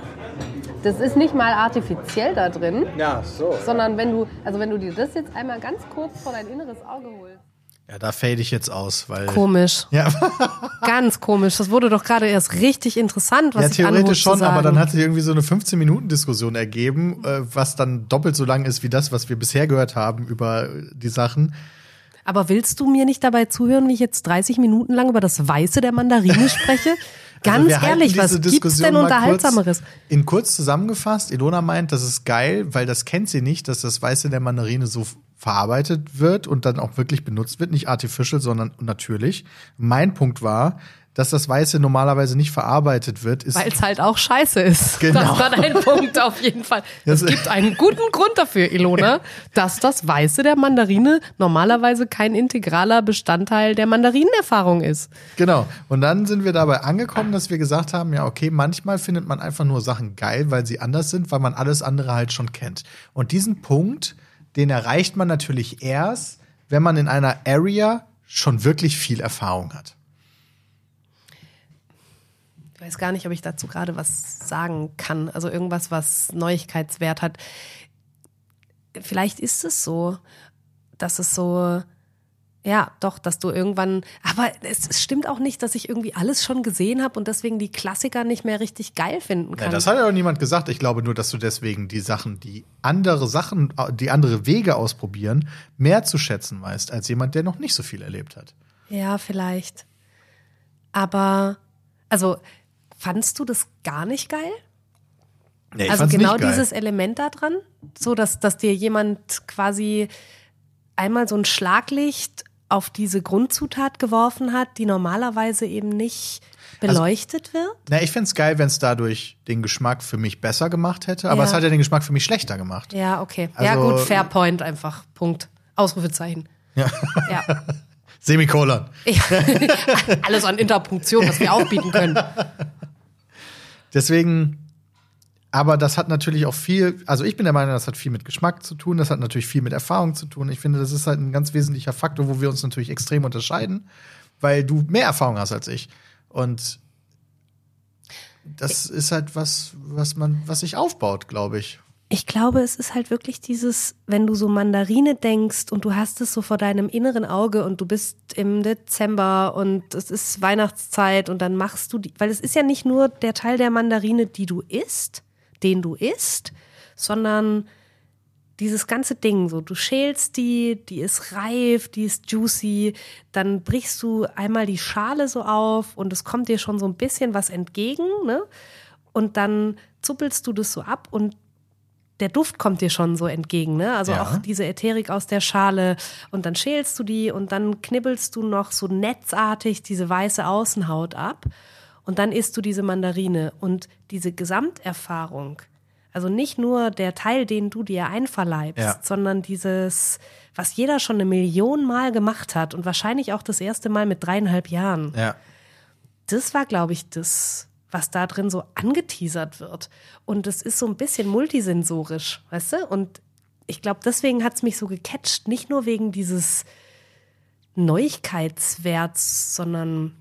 das ist nicht mal artifiziell da drin, ja, so. sondern wenn du, also wenn du dir das jetzt einmal ganz kurz vor dein inneres Auge holst. Ja, da fade ich jetzt aus, weil. Komisch. Ja, Ganz komisch. Das wurde doch gerade erst richtig interessant, was ja theoretisch schon, aber dann hat sich irgendwie so eine 15-Minuten-Diskussion ergeben, äh, was dann doppelt so lang ist wie das, was wir bisher gehört haben über die Sachen. Aber willst du mir nicht dabei zuhören, wie ich jetzt 30 Minuten lang über das Weiße der Mandarine spreche? Ganz Also wir halten ehrlich, was diese gibt's Diskussion denn unterhaltsameres? Kurz, in kurz zusammengefasst, Ilona meint, das ist geil, weil das kennt sie nicht, dass das Weiße der Mandarine so verarbeitet wird und dann auch wirklich benutzt wird. Nicht artificial, sondern natürlich. Mein Punkt war, dass das Weiße normalerweise nicht verarbeitet wird, ist Weil es halt auch scheiße ist. Genau. Das war dein Punkt auf jeden Fall. Es gibt einen guten Grund dafür, Ilona, dass das Weiße der Mandarine normalerweise kein integraler Bestandteil der Mandarinenerfahrung ist. Genau. Und dann sind wir dabei angekommen, dass wir gesagt haben, ja, okay, manchmal findet man einfach nur Sachen geil, weil sie anders sind, weil man alles andere halt schon kennt. Und diesen Punkt, den erreicht man natürlich erst, wenn man in einer Area schon wirklich viel Erfahrung hat. Ich weiß gar nicht, ob ich dazu gerade was sagen kann. Also irgendwas, was Neuigkeitswert hat. Vielleicht ist es so, dass es so, ja, doch, dass du irgendwann, aber es, stimmt auch nicht, dass ich irgendwie alles schon gesehen habe und deswegen die Klassiker nicht mehr richtig geil finden Ja, kann. das hat ja auch niemand gesagt. Ich glaube nur, dass du deswegen die Sachen, die andere Sachen, die andere Wege ausprobieren, mehr zu schätzen weißt, als jemand, der noch nicht so viel erlebt hat. Ja, vielleicht. Aber, also, fandst du das gar nicht geil? Nee, also genau nicht geil. dieses Element da dran, so dass, dass dir jemand quasi einmal so ein Schlaglicht auf diese Grundzutat geworfen hat, die normalerweise eben nicht Also beleuchtet wird. Na, ich find's geil, wenn es dadurch den Geschmack für mich besser gemacht hätte, aber Ja. es hat ja den Geschmack für mich schlechter gemacht. Ja, okay. ja, Also- gut, fair point einfach. Punkt. Ausrufezeichen. Ja. Ja. Semikolon. ja. Alles an Interpunktion, was wir auch bieten können. Deswegen, aber das hat natürlich auch viel, also ich bin der Meinung, das hat viel mit Geschmack zu tun, das hat natürlich viel mit Erfahrung zu tun. Ich finde, das ist halt ein ganz wesentlicher Faktor, wo wir uns natürlich extrem unterscheiden, weil du mehr Erfahrung hast als ich. Und das ist halt was, was man, was sich aufbaut, glaube ich. Ich glaube, es ist halt wirklich dieses, wenn du so Mandarine denkst und du hast es so vor deinem inneren Auge und du bist im Dezember und es ist Weihnachtszeit und dann machst du die, weil es ist ja nicht nur der Teil der Mandarine, die du isst, den du isst, sondern dieses ganze Ding, so du schälst die, die ist reif, die ist juicy, dann brichst du einmal die Schale so auf und es kommt dir schon so ein bisschen was entgegen, ne? Und dann zuppelst du das so ab und der Duft kommt dir schon so entgegen, ne? Also Ja. auch diese Ätherik aus der Schale und dann schälst du die und dann knibbelst du noch so netzartig diese weiße Außenhaut ab und dann isst du diese Mandarine und diese Gesamterfahrung, also nicht nur der Teil, den du dir einverleibst, Ja. sondern dieses, was jeder schon eine Million Mal gemacht hat und wahrscheinlich auch das erste Mal mit dreieinhalb Jahren Ja. das war, glaube ich, das, was da drin so angeteasert wird. Und es ist so ein bisschen multisensorisch, weißt du? Und ich glaube, deswegen hat es mich so gecatcht, nicht nur wegen dieses Neuigkeitswerts, sondern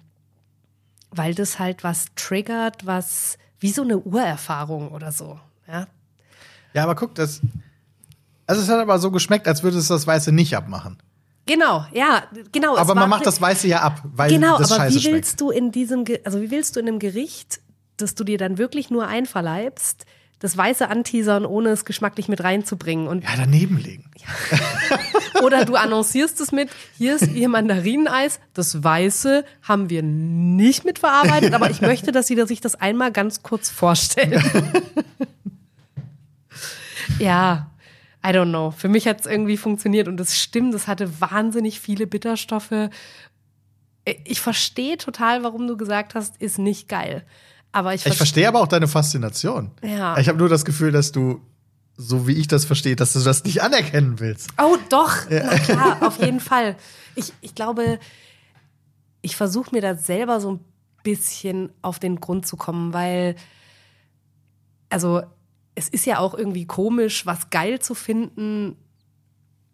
weil das halt was triggert, was wie so eine Urerfahrung oder so. Ja, Ja, aber guck, das. Also es hat aber so geschmeckt, als würde es das Weiße nicht abmachen. genau, ja, genau. Aber man macht das Weiße ja ab, weil Genau, das aber Scheiße wie schmeckt. willst du in diesem, also wie willst du in einem Gericht, das du dir dann wirklich nur einverleibst, das Weiße anteasern, ohne es geschmacklich mit reinzubringen? Und, Ja, daneben legen. oder du annoncierst es mit, hier ist ihr Mandarineneis, das Weiße haben wir nicht mitverarbeitet, aber ich möchte, dass Sie sich das einmal ganz kurz vorstellen. ja, I don't know. Für mich hat es irgendwie funktioniert und es stimmt, es hatte wahnsinnig viele Bitterstoffe. Ich verstehe total, warum du gesagt hast, ist nicht geil. Aber ich, Ich verstehe aber auch deine Faszination. Ja. Ich habe nur das Gefühl, dass du, so wie ich das verstehe, dass du das nicht anerkennen willst. Oh, doch, na klar, auf jeden Fall. Ich, ich glaube, ich versuche mir da selber so ein bisschen auf den Grund zu kommen, weil, also, es ist ja auch irgendwie komisch, was geil zu finden,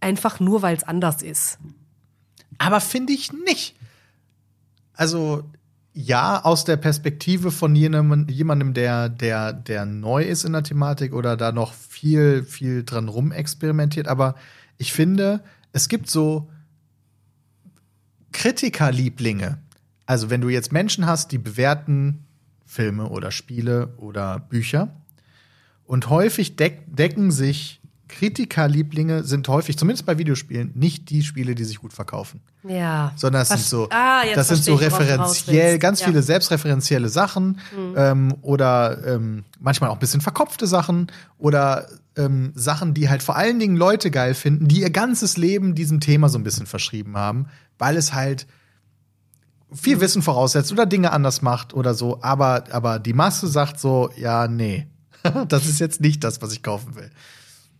einfach nur, weil es anders ist. Aber finde ich nicht. Also, ja, aus der Perspektive von jenem, jemandem, der, der, der neu ist in der Thematik oder da noch viel, viel dran rumexperimentiert. Aber ich finde, es gibt so Kritikerlieblinge. Also, wenn du jetzt Menschen hast, die bewerten Filme oder Spiele oder Bücher und häufig deck, decken sich Kritikerlieblinge sind häufig, zumindest bei Videospielen, nicht die Spiele, die sich gut verkaufen Ja. sondern Was- sind so, Ah, das sind so referenziell, ganz Ja. Mhm. viele selbstreferenzielle Sachen ähm, oder ähm, manchmal auch ein bisschen verkopfte Sachen oder ähm, Sachen, die halt vor allen Dingen Leute geil finden, die ihr ganzes Leben diesem Thema so ein bisschen verschrieben haben, weil es halt viel Wissen voraussetzt oder Dinge anders macht oder so, aber, aber die Masse sagt so, ja, nee, das ist jetzt nicht das, was ich kaufen will.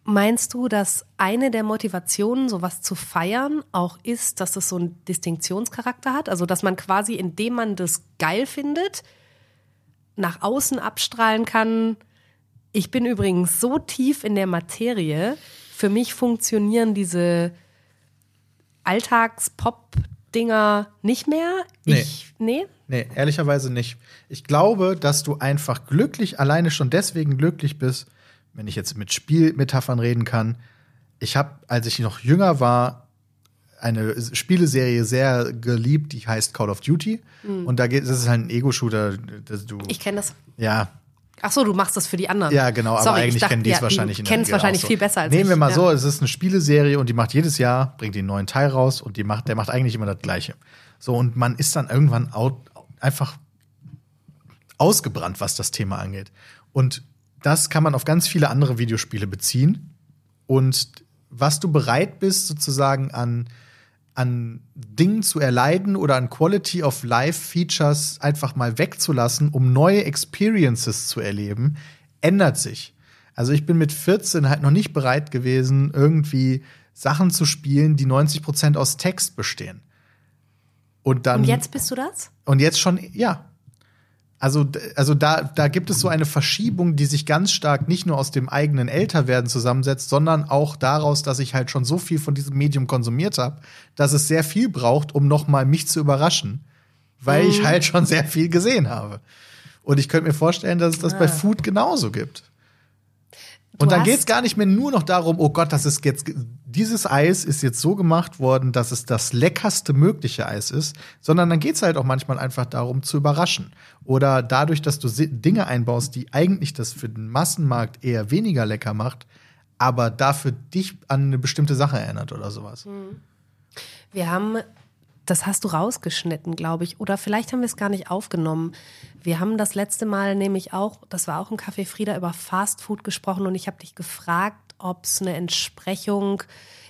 Meinst du, dass eine der Motivationen, sowas zu feiern, auch ist, dass es so einen Distinktionscharakter hat? Also, dass man quasi, indem man das geil findet, nach außen abstrahlen kann, ich bin übrigens so tief in der Materie, für mich funktionieren diese Alltags-Pop-Dinger nicht mehr. Nee. Ich, nee? Nee, ehrlicherweise nicht. Ich glaube, dass du einfach glücklich, alleine schon deswegen glücklich bist, wenn ich jetzt mit Spielmetaphern reden kann. Ich habe, als ich noch jünger war, eine Spieleserie sehr geliebt, die heißt Call of Duty. Und da geht, das ist halt ein Ego-Shooter. Mhm. Ich kenne das. ja, Ach so, du machst das für die anderen. ja, genau, aber Sorry, ich eigentlich dachte, kennen die es ja, wahrscheinlich Du in kennst der wahrscheinlich so. viel besser als Nehmen ich. wir mal ja. so, es ist eine Spieleserie und die macht jedes Jahr, bringt die einen neuen Teil raus und die macht, der macht eigentlich immer das Gleiche. So, und man ist dann irgendwann out, einfach ausgebrannt, was das Thema angeht. Und das kann man auf ganz viele andere Videospiele beziehen. Und was du bereit bist, sozusagen an, an Dingen zu erleiden oder an Quality of Life Features einfach mal wegzulassen, um neue Experiences zu erleben, ändert sich. Also ich bin mit 14 halt noch nicht bereit gewesen, irgendwie Sachen zu spielen, die 90 Prozent aus Text bestehen. Und dann Und jetzt bist du das? und jetzt schon, ja. Also, also da, da gibt es so eine Verschiebung, die sich ganz stark nicht nur aus dem eigenen Älterwerden zusammensetzt, sondern auch daraus, dass ich halt schon so viel von diesem Medium konsumiert habe, dass es sehr viel braucht, um noch mal mich zu überraschen, weil ich halt schon sehr viel gesehen habe. Und ich könnte mir vorstellen, dass es das bei Food genauso gibt. Und dann geht es gar nicht mehr nur noch darum, oh Gott, das ist jetzt, dieses Eis ist jetzt so gemacht worden, dass es das leckerste mögliche Eis ist, sondern dann geht es halt auch manchmal einfach darum, zu überraschen. Oder dadurch, dass du Dinge einbaust, die eigentlich das für den Massenmarkt eher weniger lecker macht, aber dafür dich an eine bestimmte Sache erinnert oder sowas. Wir haben, das hast du rausgeschnitten, glaube ich, oder vielleicht haben wir es gar nicht aufgenommen. Wir haben das letzte Mal nämlich auch, das war auch im Café Frieda, über Fast Food gesprochen und ich habe dich gefragt, ob es eine Entsprechung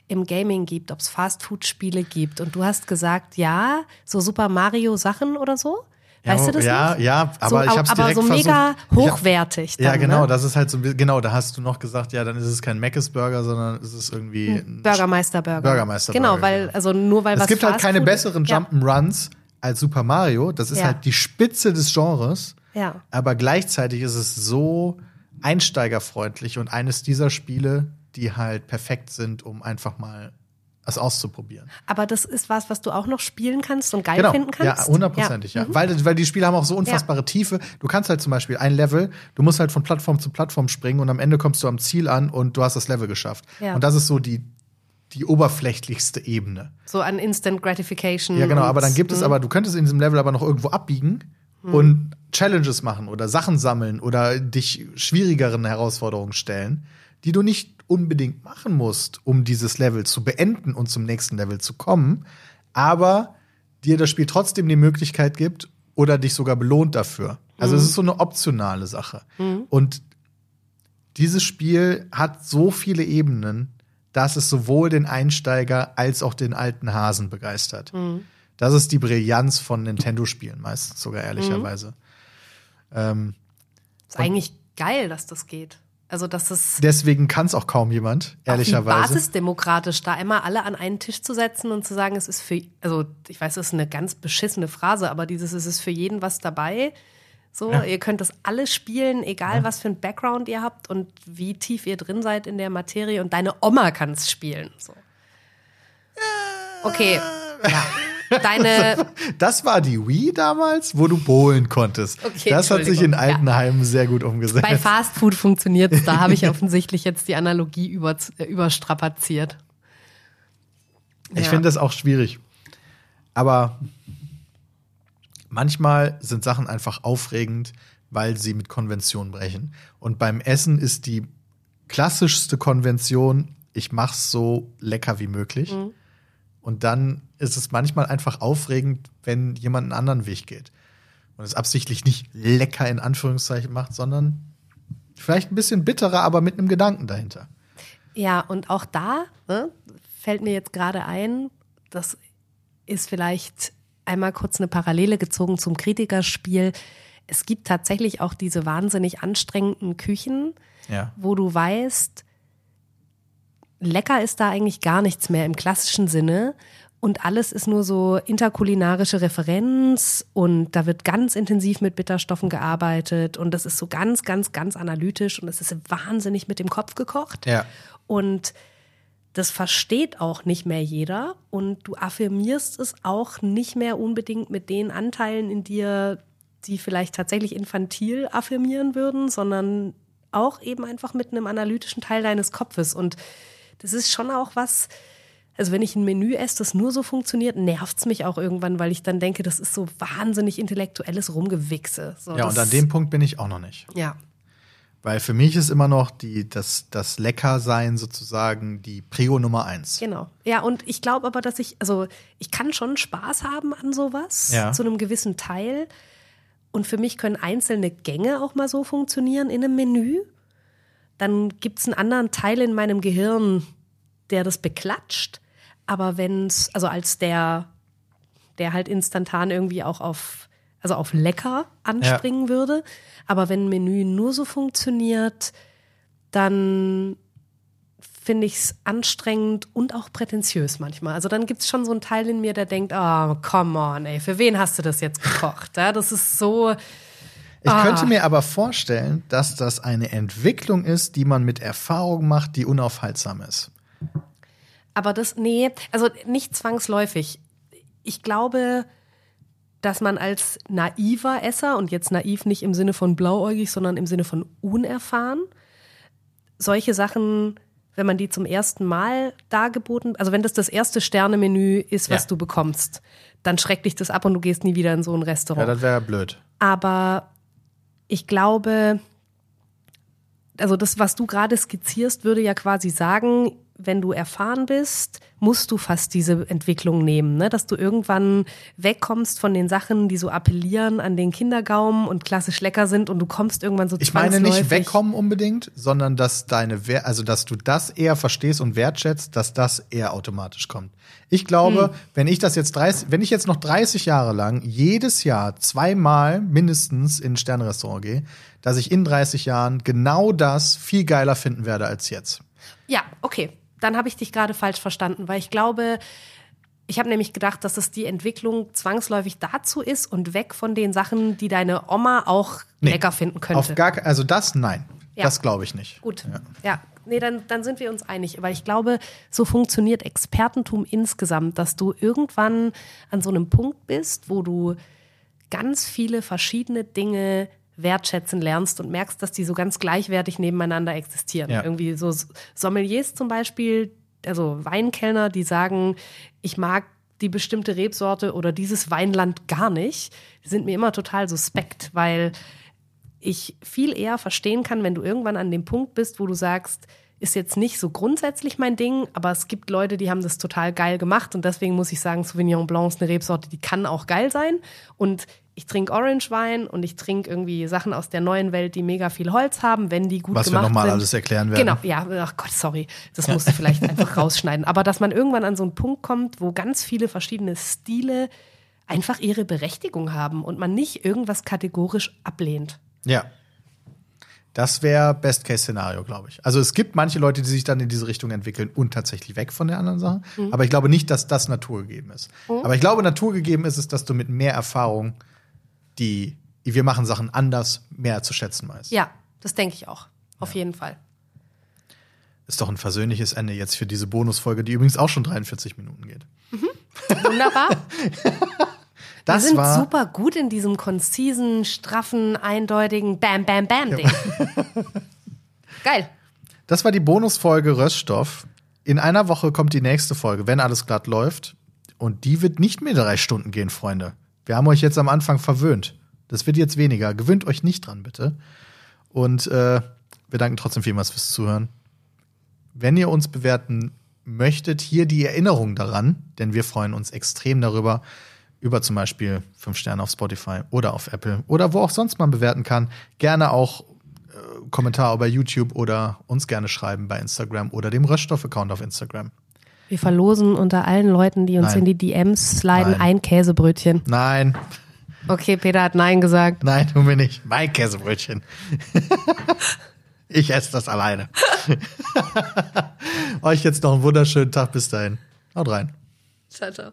im Gaming gibt, ob es Fast Food Spiele gibt. Und du hast gesagt, ja, so Super Mario Sachen oder so. Weißt du das ja, noch? ja, aber so, ich hab's aber so mega versucht. Hochwertig. Ja, dann, genau, Ne? das ist halt so, genau, da hast du noch gesagt, ja, dann ist es kein Mc's Burger, sondern es ist irgendwie ein Bürgermeister Burger. Bürgermeister Genau, Burger, weil, genau. also nur weil Es gibt halt keine Food- besseren Ja. Jump'n'Runs als Super Mario. Das ist Ja. halt die Spitze des Genres. Ja. Aber gleichzeitig ist es so einsteigerfreundlich und eines dieser Spiele, die halt perfekt sind, um einfach mal es auszuprobieren. Aber das ist was, was du auch noch spielen kannst und geil Genau, finden kannst? ja, hundertprozentig, ja. Mhm. Weil, weil die Spiele haben auch so unfassbare Tiefe. Du kannst halt zum Beispiel ein Level, du musst halt von Plattform zu Plattform springen und am Ende kommst du am Ziel an und du hast das Level geschafft. Ja. Und das ist so die, die oberflächlichste Ebene. So an Instant Gratification. Ja, genau, aber dann gibt es Mhm. aber, du könntest in diesem Level aber noch irgendwo abbiegen und Challenges machen oder Sachen sammeln oder dich schwierigeren Herausforderungen stellen, die du nicht unbedingt machen musst, um dieses Level zu beenden und zum nächsten Level zu kommen, aber dir das Spiel trotzdem die Möglichkeit gibt oder dich sogar belohnt dafür. Also es ist so eine optionale Sache. Und dieses Spiel hat so viele Ebenen, dass es sowohl den Einsteiger als auch den alten Hasen begeistert. Das ist die Brillanz von Nintendo-Spielen meistens sogar ehrlicherweise. Ähm, Ist eigentlich geil, dass das geht. Also, dass es deswegen kann es auch kaum jemand, ehrlicherweise. basisdemokratisch da immer alle an einen Tisch zu setzen und zu sagen, es ist für, also ich weiß, das ist eine ganz beschissene Phrase, aber dieses, es ist für jeden was dabei. So, ihr könnt das alles spielen, egal was für ein Background ihr habt und wie tief ihr drin seid in der Materie und deine Oma kann es spielen. So. Okay, ja. Deine, Das war die Wii damals, wo du bohlen konntest. Okay, das hat sich in Entschuldigung, ja. Sehr gut umgesetzt. Bei Fast Food funktioniert es. Da habe ich offensichtlich jetzt die Analogie über, äh, überstrapaziert. Ich Ja. finde das auch schwierig. Aber manchmal sind Sachen einfach aufregend, weil sie mit Konventionen brechen. Und beim Essen ist die klassischste Konvention, ich mach's so lecker wie möglich. Mhm. Und dann ist es manchmal einfach aufregend, wenn jemand einen anderen Weg geht. Und es absichtlich nicht lecker in Anführungszeichen macht, sondern vielleicht ein bisschen bitterer, aber mit einem Gedanken dahinter. Ja, und auch da ne, fällt mir jetzt gerade ein, das ist vielleicht einmal kurz eine Parallele gezogen zum Kritikerspiel. Es gibt tatsächlich auch diese wahnsinnig anstrengenden Küchen, Ja. wo du weißt, lecker ist da eigentlich gar nichts mehr im klassischen Sinne. Und alles ist nur so interkulinarische Referenz und da wird ganz intensiv mit Bitterstoffen gearbeitet und das ist so ganz, ganz, ganz analytisch und es ist wahnsinnig mit dem Kopf gekocht. Ja. Und das versteht auch nicht mehr jeder und du affirmierst es auch nicht mehr unbedingt mit den Anteilen in dir, die vielleicht tatsächlich infantil affirmieren würden, sondern auch eben einfach mit einem analytischen Teil deines Kopfes. Und das ist schon auch was, also wenn ich ein Menü esse, das nur so funktioniert, nervt es mich auch irgendwann, weil ich dann denke, das ist so wahnsinnig intellektuelles Rumgewichse. So, Ja, und an dem Punkt bin ich auch noch nicht. Ja, Weil für mich ist immer noch die, das, das Leckersein sozusagen die Prio Nummer eins. Genau. Ja, und ich glaube aber, dass ich, also ich kann schon Spaß haben an sowas, Ja. zu einem gewissen Teil. Und für mich können einzelne Gänge auch mal so funktionieren in einem Menü. Dann gibt es einen anderen Teil in meinem Gehirn, der das beklatscht. Aber wenn es, also als der, der halt instantan irgendwie auch auf, also auf lecker anspringen würde. Aber wenn ein Menü nur so funktioniert, dann finde ich es anstrengend und auch prätentiös manchmal. Also dann gibt es schon so einen Teil in mir, der denkt, oh, come on, ey, für wen hast du das jetzt gekocht? Ja, das ist so, Ich Ah. könnte mir aber vorstellen, dass das eine Entwicklung ist, die man mit Erfahrung macht, die unaufhaltsam ist. aber das, nee, also nicht zwangsläufig. Ich glaube, dass man als naiver Esser, und jetzt naiv nicht im Sinne von blauäugig, sondern im Sinne von unerfahren, solche Sachen, wenn man die zum ersten Mal dargeboten, also wenn das das erste Sternemenü ist, was Ja. du bekommst, dann schreckt dich das ab und du gehst nie wieder in so ein Ja, Restaurant. das wäre blöd. Aber ich glaube, also das, was du gerade skizzierst, würde ja quasi sagen, wenn du erfahren bist, musst du fast diese Entwicklung nehmen, ne? dass du irgendwann wegkommst von den Sachen, die so appellieren an den Kindergaumen und klassisch lecker sind und du kommst irgendwann so Ich meine nicht wegkommen unbedingt, sondern dass deine, Wer- also dass du das eher verstehst und wertschätzt, dass das eher automatisch kommt. Ich glaube, Hm. wenn ich das jetzt 30, wenn ich jetzt noch 30 Jahre lang jedes Jahr zweimal mindestens in ein Sternrestaurant gehe, dass ich in 30 Jahren genau das viel geiler finden werde als jetzt. Ja, okay. Dann habe ich dich gerade falsch verstanden, weil ich glaube, ich habe nämlich gedacht, dass es die Entwicklung zwangsläufig dazu ist und weg von den Sachen, die deine Oma auch Nee, lecker finden könnte. Auf gar, also das nein, Ja. das glaube ich nicht. Gut. Ja. Ja. Nee, dann, dann sind wir uns einig. Weil ich glaube, so funktioniert Expertentum insgesamt, dass du irgendwann an so einem Punkt bist, wo du ganz viele verschiedene Dinge wertschätzen lernst und merkst, dass die so ganz gleichwertig nebeneinander existieren. Ja. Irgendwie so Sommeliers zum Beispiel, also Weinkellner, die sagen, ich mag die bestimmte Rebsorte oder dieses Weinland gar nicht, die sind mir immer total suspekt, weil ich viel eher verstehen kann, wenn du irgendwann an dem Punkt bist, wo du sagst, ist jetzt nicht so grundsätzlich mein Ding, aber es gibt Leute, die haben das total geil gemacht und deswegen muss ich sagen, Sauvignon Blanc ist eine Rebsorte, die kann auch geil sein und ich trinke Orange Wein und ich trinke irgendwie Sachen aus der neuen Welt, die mega viel Holz haben, wenn die gut Was wir gemacht nochmal sind. alles erklären werden. Genau, ja, ach Gott, sorry. Das musst du vielleicht einfach rausschneiden. Aber dass man irgendwann an so einen Punkt kommt, wo ganz viele verschiedene Stile einfach ihre Berechtigung haben und man nicht irgendwas kategorisch ablehnt. Ja. Das wäre Best-Case-Szenario, glaube ich. Also es gibt manche Leute, die sich dann in diese Richtung entwickeln und tatsächlich weg von den anderen Sachen. Mhm. Aber ich glaube nicht, dass das naturgegeben ist. Aber ich glaube, naturgegeben ist es, dass du mit mehr Erfahrung die, wir machen Sachen anders, mehr zu schätzen weißt. Ja, das denke ich auch. Auf jeden Fall. Ist doch ein versöhnliches Ende jetzt für diese Bonusfolge, die übrigens auch schon 43 Minuten geht. Wunderbar. Das Wir sind war super gut in diesem konzisen, straffen, eindeutigen Bam, Bam, Bam-Ding. Geil. Das war die Bonusfolge Röststoff. In einer Woche kommt die nächste Folge, wenn alles glatt läuft. Und die wird nicht mehr drei Stunden gehen, Freunde. Wir haben euch jetzt am Anfang verwöhnt. Das wird jetzt weniger. Gewöhnt euch nicht dran, bitte. Und äh, wir danken trotzdem vielmals fürs Zuhören. Wenn ihr uns bewerten möchtet, hier die Erinnerung daran, denn wir freuen uns extrem darüber, über zum Beispiel fünf Sterne auf Spotify oder auf Apple oder wo auch sonst man bewerten kann. Gerne auch Kommentar über YouTube oder uns gerne schreiben bei Instagram oder dem Röststoff-Account auf Instagram. Wir verlosen unter allen Leuten, die uns Nein. in die DMs sliden, Nein. ein Käsebrötchen. Nein, Okay, Peter hat Nein gesagt. nein, tun wir nicht. Mein Käsebrötchen. ich esse das alleine. Euch jetzt noch einen wunderschönen Tag bis dahin. Haut rein. Ciao, ciao.